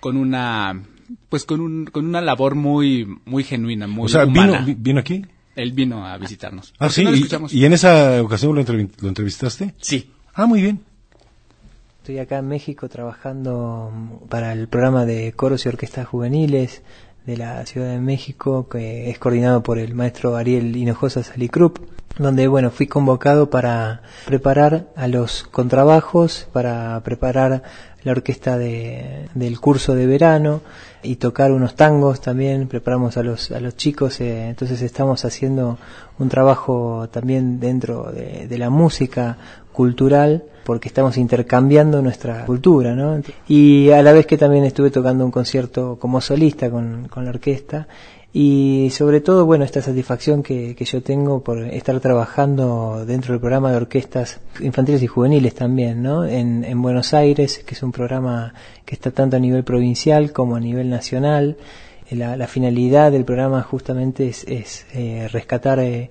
con una, pues con un, con una labor muy, muy genuina, muy O sea, humana. vino, vi- vino aquí. Él vino a visitarnos. Ah, ¿Por qué sí. no lo y, en esa ocasión lo, entrevi- lo entrevistaste. Sí. Ah, muy bien. Estoy acá en México trabajando mm, para el programa de coros y orquestas juveniles de la Ciudad de México, que es coordinado por el maestro Ariel Hinojosa Salicrup, donde bueno fui convocado para preparar a los contrabajos, para preparar la orquesta de, del curso de verano y tocar unos tangos también, preparamos a los, a los chicos, eh, entonces estamos haciendo un trabajo también dentro de, la música cultural porque estamos intercambiando nuestra cultura, ¿no? Y a la vez que también estuve tocando un concierto como solista con, con la orquesta y sobre todo, bueno, esta satisfacción que, que yo tengo por estar trabajando dentro del programa de orquestas infantiles y juveniles también, ¿no? En, en Buenos Aires, que es un programa que está tanto a nivel provincial como a nivel nacional. La, la finalidad del programa justamente es, es eh, rescatar eh,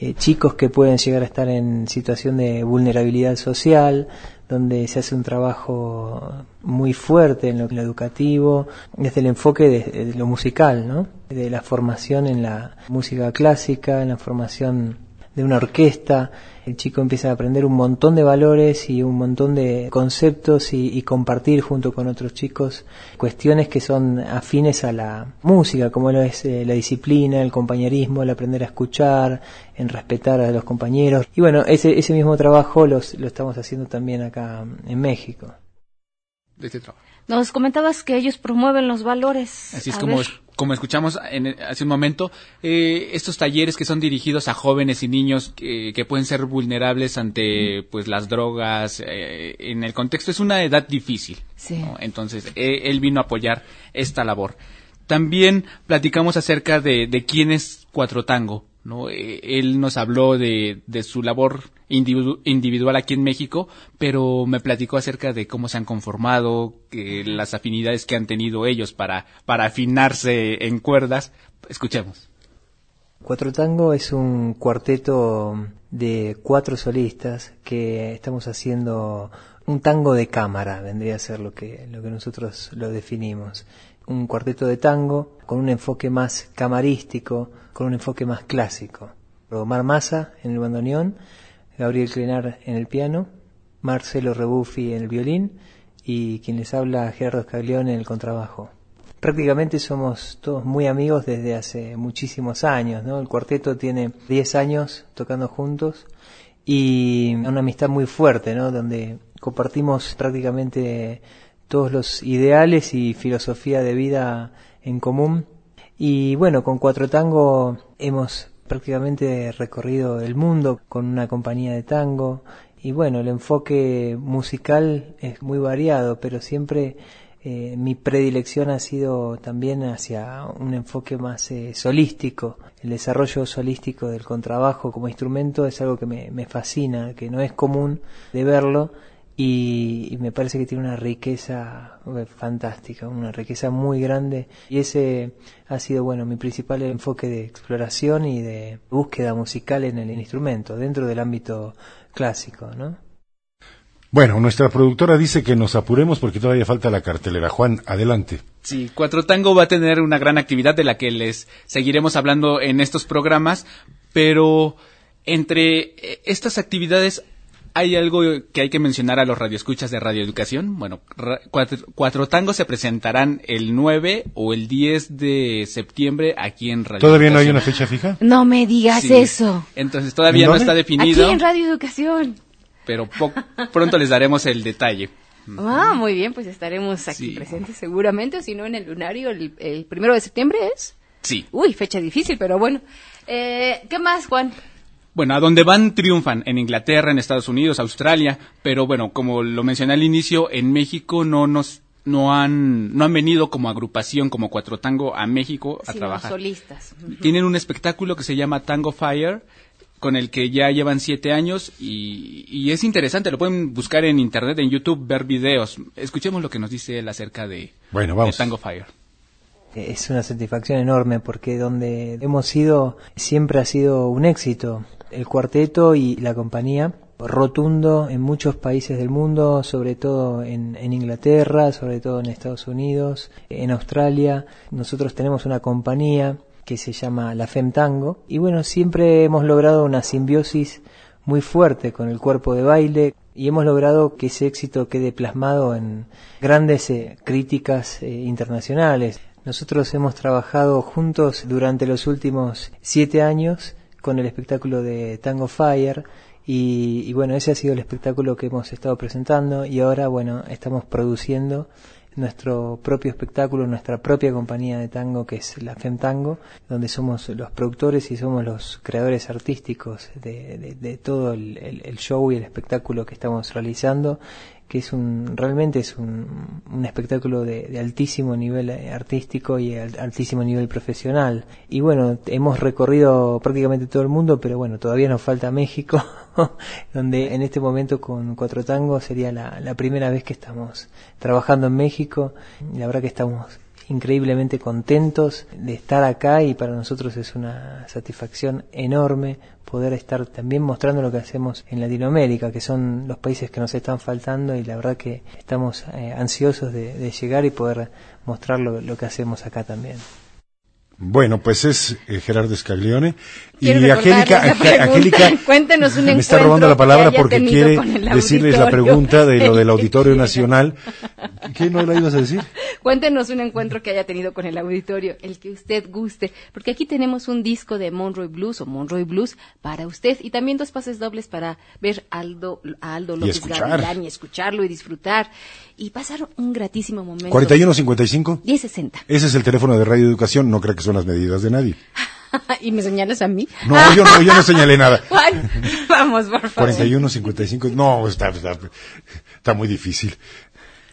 eh, chicos que pueden llegar a estar en situación de vulnerabilidad social, donde se hace un trabajo muy fuerte en lo, educativo, desde el enfoque de, de lo musical, ¿no? de la formación en la música clásica, en la formación de una orquesta. El chico empieza a aprender un montón de valores y un montón de conceptos y, y compartir junto con otros chicos cuestiones que son afines a la música, como lo es eh, la disciplina, el compañerismo, el aprender a escuchar, en respetar a los compañeros. Y bueno, ese, ese mismo trabajo lo estamos haciendo también acá en México. De este trabajo. Nos comentabas que ellos promueven los valores. Así es A como, ver. como escuchamos en- hace un momento, eh, estos talleres que son dirigidos a jóvenes y niños que, que pueden ser vulnerables ante pues las drogas, eh, en el contexto es una edad difícil. Sí. ¿no? Entonces, eh, él vino a apoyar esta labor. También platicamos acerca de, de quién es Cuatro Tango. ¿No? Eh, él nos habló de, de su labor individu- individual aquí en México, pero me platicó acerca de cómo se han conformado, que las afinidades que han tenido ellos para, para afinarse en cuerdas. Escuchemos. Cuatro Tango es un cuarteto de cuatro solistas que estamos haciendo un tango de cámara, vendría a ser lo que, lo que nosotros lo definimos. Un cuarteto de tango con un enfoque más camarístico, con un enfoque más clásico. Omar Massa en el bandoneón, Gabriel Clenar en el piano, Marcelo Rebuffi en el violín y quien les habla Gerardo Scaglione en el contrabajo. Prácticamente somos todos muy amigos desde hace muchísimos años, ¿no? El cuarteto tiene 10 años tocando juntos y una amistad muy fuerte, ¿no? Donde compartimos prácticamente todos los ideales y filosofía de vida en común. Y bueno, con Cuatro Tango hemos prácticamente recorrido el mundo con una compañía de tango y bueno, el enfoque musical es muy variado, pero siempre eh, mi predilección ha sido también hacia un enfoque más eh, solístico. El desarrollo solístico del contrabajo como instrumento es algo que me, me fascina, que no es común de verlo y, y me parece que tiene una riqueza eh, fantástica, una riqueza muy grande y ese ha sido bueno mi principal enfoque de exploración y de búsqueda musical en el instrumento dentro del ámbito clásico, ¿no? Bueno, nuestra productora dice que nos apuremos porque todavía falta la cartelera. Juan, adelante. Sí, Cuatro Tango va a tener una gran actividad de la que les seguiremos hablando en estos programas, pero entre eh, estas actividades hay algo que hay que mencionar a los radioescuchas de Radio Educación. Bueno, ra- cuatro, Cuatro Tango se presentarán el 9 o el 10 de septiembre aquí en Radio ¿Todavía no hay una fecha fija? No me digas Sí. eso. Entonces todavía ¿En no está definido, Aquí en Radio Educación. pero pronto les daremos el detalle. Ah, muy bien, pues estaremos aquí Sí. presentes seguramente, o si no en el lunario, el, el primero de septiembre es. Sí. Uy, fecha difícil, pero bueno. Eh, ¿Qué más, Juan? Bueno, a donde van triunfan, en Inglaterra, en Estados Unidos, Australia, pero bueno, como lo mencioné al inicio, en México no nos no han no han venido como agrupación como Cuatro Tango a México a trabajar. solistas. Tienen un espectáculo que se llama Tango Fire con el que ya llevan siete años y, y es interesante, lo pueden buscar en internet, en YouTube, ver videos. Escuchemos lo que nos dice él acerca de, Bueno, vamos. de Tango Fire. Es una satisfacción enorme porque donde hemos ido siempre ha sido un éxito. El cuarteto y la compañía rotundo en muchos países del mundo, sobre todo en, en Inglaterra, sobre todo en Estados Unidos, en Australia. Nosotros tenemos una compañía que se llama La Fem Tango y bueno, siempre hemos logrado una simbiosis muy fuerte con el cuerpo de baile y hemos logrado que ese éxito quede plasmado en grandes eh, críticas eh, internacionales. Nosotros hemos trabajado juntos durante los últimos siete años con el espectáculo de Tango Fire y, y bueno, ese ha sido el espectáculo que hemos estado presentando y ahora bueno, estamos produciendo nuestro propio espectáculo, nuestra propia compañía de tango que es la Fem Tango, donde somos los productores y somos los creadores artísticos de, de- todo el show y el espectáculo que estamos realizando, que es un realmente es un, un espectáculo de, de altísimo nivel eh, artístico y al- altísimo nivel profesional. Y bueno, hemos recorrido prácticamente todo el mundo, pero bueno, todavía nos falta México, donde en este momento con Cuatro Tangos sería la, la primera vez que estamos trabajando en México. La verdad que estamos increíblemente contentos de estar acá y para nosotros es una satisfacción enorme poder estar también mostrando lo que hacemos en Latinoamérica, que son los países que nos están faltando y la verdad que estamos eh, ansiosos de, llegar y poder mostrar lo, lo que hacemos acá también. Bueno, pues es eh, Gerardo Scaglione y Angélica. Angélica Cuéntenos un me está robando la palabra porque quiere decirles la pregunta de lo del Auditorio. Nacional. ¿Qué no la ibas a decir? Cuéntenos un encuentro que haya tenido con el auditorio, el que usted guste, porque aquí tenemos un disco de Monroy Blues o Monroy Blues para usted y también dos pases dobles para ver Aldo, a Aldo López escuchar. Gavilán y escucharlo y disfrutar y pasar un gratísimo momento. 4155. 1060. Ese es el teléfono de Radio Educación, no creo que son las medidas de nadie. ¿Y me señalas a mí? No, yo no, yo no señalé nada. Juan, vamos, por favor. 4155. No, está, está, está muy difícil.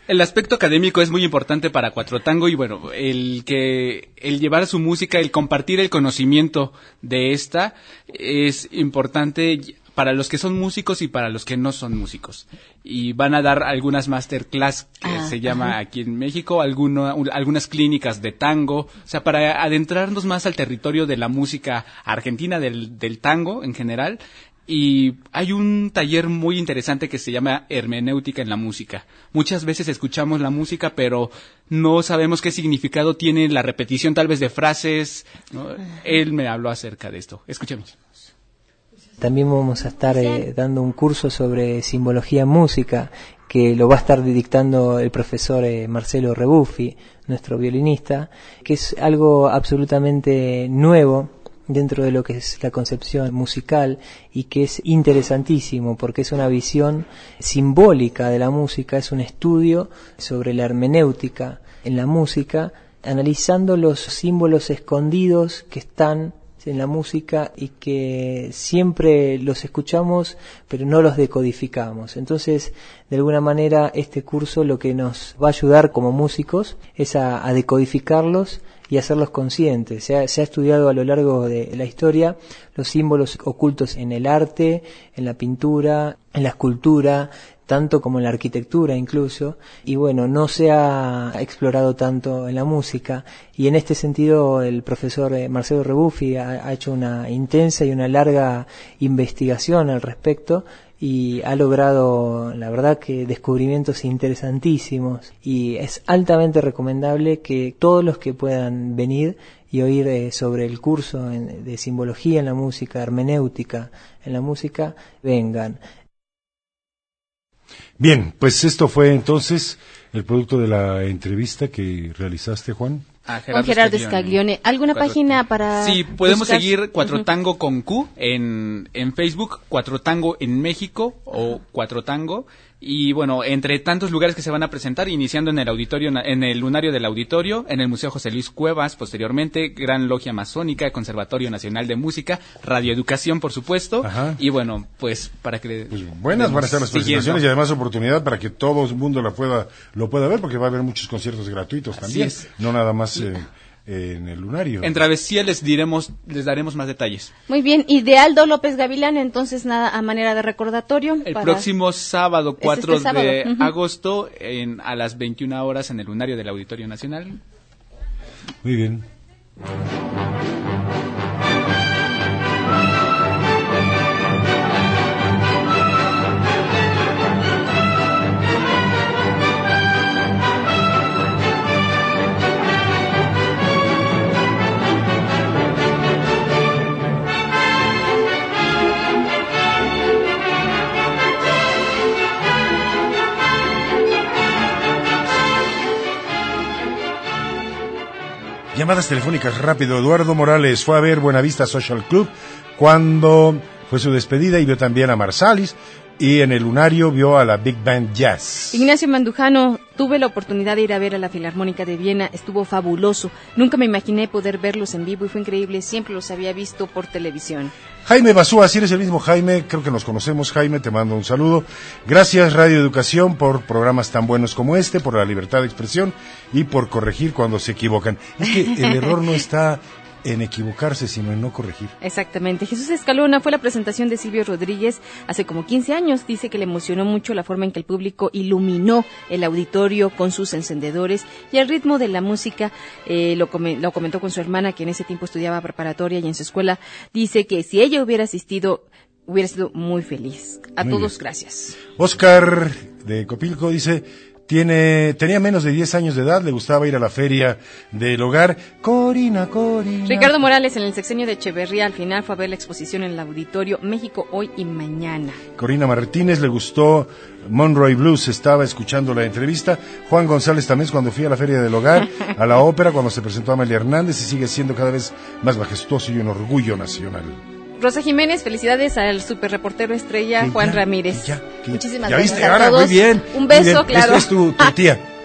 El aspecto académico es muy importante para Cuatro Tango y bueno, el que el llevar su música, el compartir el conocimiento de esta es importante para los que son músicos y para los que no son músicos. Y van a dar algunas masterclass que Ah, se llama ajá. aquí en México, alguno- algunas clínicas de tango, o sea, para adentrarnos más al territorio de la música argentina, del, del tango en general. Y hay un taller muy interesante que se llama hermenéutica en la música. Muchas veces escuchamos la música, pero no sabemos qué significado tiene la repetición tal vez de frases. ¿no? Él me habló acerca de esto. Escuchemos. También vamos a estar eh, dando un curso sobre simbología en música que lo va a estar dictando el profesor eh, Marcelo Rebuffi, nuestro violinista, que es algo absolutamente nuevo dentro de lo que es la concepción musical y que es interesantísimo porque es una visión simbólica de la música, es un estudio sobre la hermenéutica en la música, analizando los símbolos escondidos que están en la música y que siempre los escuchamos pero no los decodificamos. Entonces, de alguna manera, este curso lo que nos va a ayudar como músicos es a, decodificarlos y hacerlos conscientes. Se ha estudiado a lo largo de la historia los símbolos ocultos en el arte, en la pintura, en la escultura, tanto como en la arquitectura incluso, y bueno, no se ha explorado tanto en la música, y en este sentido el profesor eh, Marcelo Rebuffi ha, ha hecho una intensa y una larga investigación al respecto, y ha logrado, la verdad, que descubrimientos interesantísimos, y es altamente recomendable que todos los que puedan venir y oír eh, sobre el curso en- de simbología en la música, hermenéutica en la música, vengan. Bien, pues esto fue entonces el producto de la entrevista que realizaste, Juan. Ah, Con Gerardo Scaglione. ¿Alguna Cuatro página para Sí, podemos buscar? seguir Cuatro. Tango con Q en, en Facebook, Cuatro Tango en México o Cuatro Tango. Y bueno, entre tantos lugares que se van a presentar, iniciando en el auditorio, en el lunario del auditorio, en el Museo José Luis Cuevas, posteriormente, Gran Logia Masónica, Conservatorio Nacional de Música, Radioeducación, por supuesto. Ajá. Y bueno, pues para que... Buenas van a estar las siguiendo. presentaciones y además oportunidad para que todo el mundo la pueda, lo pueda ver porque va a haber muchos conciertos gratuitos también. es. No nada más eh, en el lunario. En Travesía les diremos, les daremos más detalles. Muy bien, y de Aldo López Gavilán, entonces nada a manera de recordatorio. El para- próximo sábado, Es 4 este sábado, de ujú. agosto, en, a las 21 horas en el lunario del Auditorio Nacional. Muy bien. Llamadas telefónicas rápido. Eduardo Morales fue a ver Buenavista Social Club cuando fue su despedida y vio también a Marsalis y en el lunario vio a la Big Band Jazz. Ignacio Mandujano, tuve la oportunidad de ir a ver a la Filarmónica de Viena, estuvo fabuloso. Nunca me imaginé poder verlos en vivo y fue increíble, siempre los había visto por televisión. Jaime Basúa, si eres el mismo Jaime, creo que nos conocemos, Jaime, te mando un saludo. Gracias Radio Educación por programas tan buenos como este, por la libertad de expresión y por corregir cuando se equivocan. Es que el error no está en equivocarse, sino en no corregir. Exactamente. Jesús Escalona fue la presentación de Silvio Rodríguez hace como 15 años. Dice que le emocionó mucho la forma en que el público iluminó el auditorio con sus encendedores y el ritmo de la música. eh, lo, come- lo comentó con su hermana que en ese tiempo estudiaba preparatoria y en su escuela. Dice que si ella hubiera asistido, hubiera sido muy feliz. A Muy todos, bien. gracias. Oscar de Copilco dice, tiene, tenía menos de 10 años de edad, le gustaba ir a la feria del hogar. Corina, Corina. Ricardo Morales en el sexenio de Echeverría al final fue a ver la exposición en el auditorio México hoy y mañana. Corina Martínez le gustó Monroy Blues, estaba escuchando la entrevista. Juan González también cuando fui a la Feria del Hogar, a la ópera, cuando se presentó Amelia Hernández y sigue siendo cada vez más majestuoso y un orgullo nacional. Rosa Jiménez, felicidades al super reportero estrella Juan ya, Ramírez. ya, Muchísimas ¿Ya gracias viste? a Ahora, todos. muy bien. Un beso, bien. claro. Esta es tu, tu tía.